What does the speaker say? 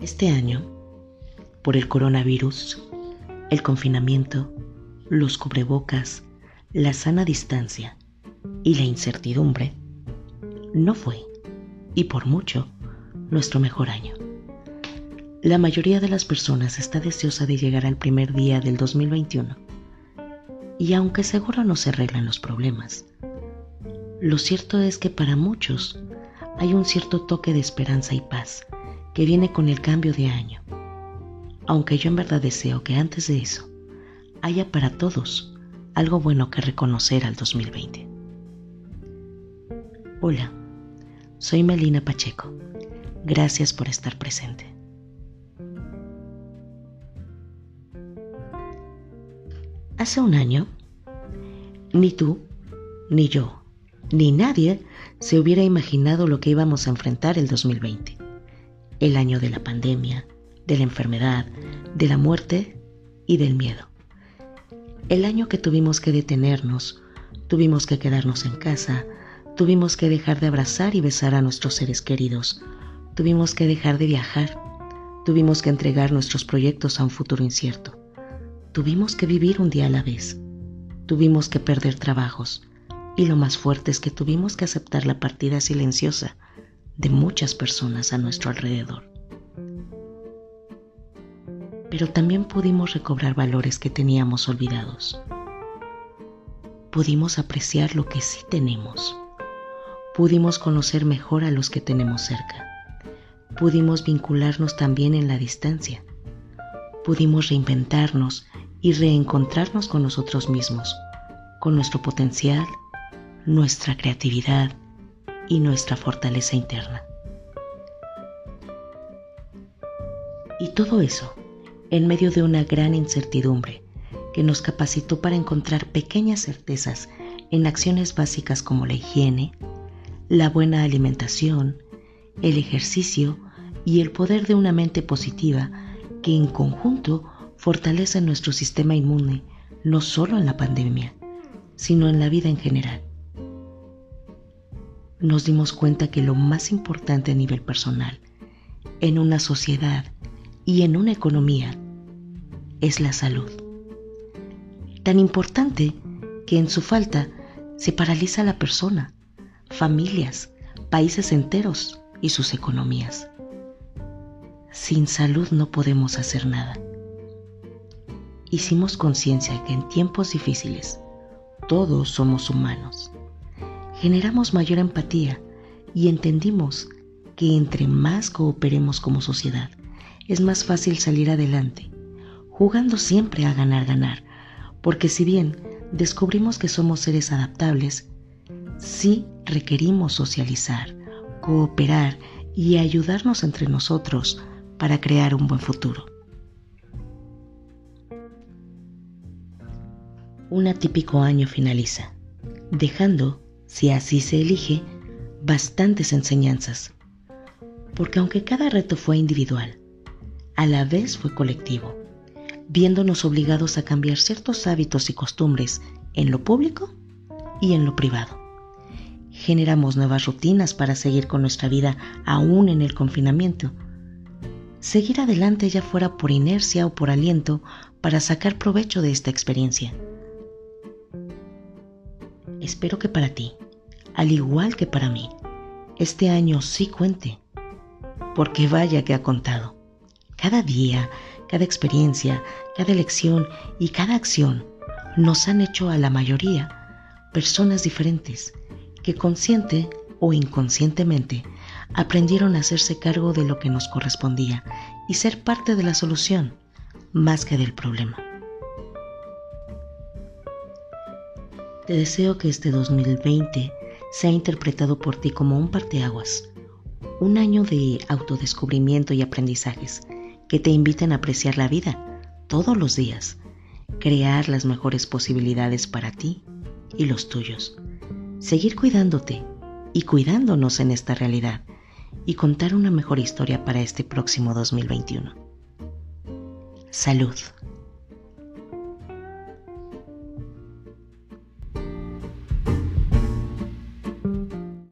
Este año, por el coronavirus, el confinamiento, los cubrebocas, la sana distancia y la incertidumbre, no fue, y por mucho, nuestro mejor año. La mayoría de las personas está deseosa de llegar al primer día del 2021. Y aunque seguro no se arreglan los problemas, lo cierto es que para muchos hay un cierto toque de esperanza y paz que viene con el cambio de año. Aunque yo en verdad deseo que antes de eso haya para todos algo bueno que reconocer al 2020. Hola, soy Melina Pacheco. Gracias por estar presente. Hace un año, ni tú, ni yo, ni nadie se hubiera imaginado lo que íbamos a enfrentar el 2020 el año de la pandemia, de la enfermedad, de la muerte y del miedo. El año que tuvimos que detenernos, tuvimos que quedarnos en casa, tuvimos que dejar de abrazar y besar a nuestros seres queridos, tuvimos que dejar de viajar, tuvimos que entregar nuestros proyectos a un futuro incierto, tuvimos que vivir un día a la vez, tuvimos que perder trabajos. Y lo más fuerte es que tuvimos que aceptar la partida silenciosa de muchas personas a nuestro alrededor. Pero también pudimos recobrar valores que teníamos olvidados. Pudimos apreciar lo que sí tenemos. Pudimos conocer mejor a los que tenemos cerca. Pudimos vincularnos también en la distancia. Pudimos reinventarnos y reencontrarnos con nosotros mismos, con nuestro potencial, nuestra creatividad, y nuestra fortaleza interna. Y todo eso en medio de una gran incertidumbre que nos capacitó para encontrar pequeñas certezas en acciones básicas como la higiene, la buena alimentación, el ejercicio y el poder de una mente positiva que en conjunto fortalece nuestro sistema inmune no solo en la pandemia, sino en la vida en general nos dimos cuenta que lo más importante a nivel personal, en una sociedad y en una economía, es la salud. Tan importante que en su falta se paraliza la persona, familias, países enteros y sus economías. Sin salud no podemos hacer nada. Hicimos conciencia que en tiempos difíciles todos somos humanos generamos mayor empatía y entendimos que entre más cooperemos como sociedad, es más fácil salir adelante, jugando siempre a ganar-ganar, porque si bien descubrimos que somos seres adaptables, sí requerimos socializar, cooperar y ayudarnos entre nosotros para crear un buen futuro. Un atípico año finaliza, dejando si así se elige, bastantes enseñanzas. Porque aunque cada reto fue individual, a la vez fue colectivo, viéndonos obligados a cambiar ciertos hábitos y costumbres en lo público y en lo privado. Generamos nuevas rutinas para seguir con nuestra vida aún en el confinamiento. Seguir adelante ya fuera por inercia o por aliento para sacar provecho de esta experiencia Espero que para ti, al igual que para mí, este año sí cuente, porque vaya que ha contado. Cada día, cada experiencia, cada elección y cada acción nos han hecho a la mayoría personas diferentes que consciente o inconscientemente aprendieron a hacerse cargo de lo que nos correspondía y ser parte de la solución más que del problema. Te deseo que este 2020 sea interpretado por ti como un parteaguas, un año de autodescubrimiento y aprendizajes que te inviten a apreciar la vida todos los días, crear las mejores posibilidades para ti y los tuyos, seguir cuidándote y cuidándonos en esta realidad y contar una mejor historia para este próximo 2021. Salud.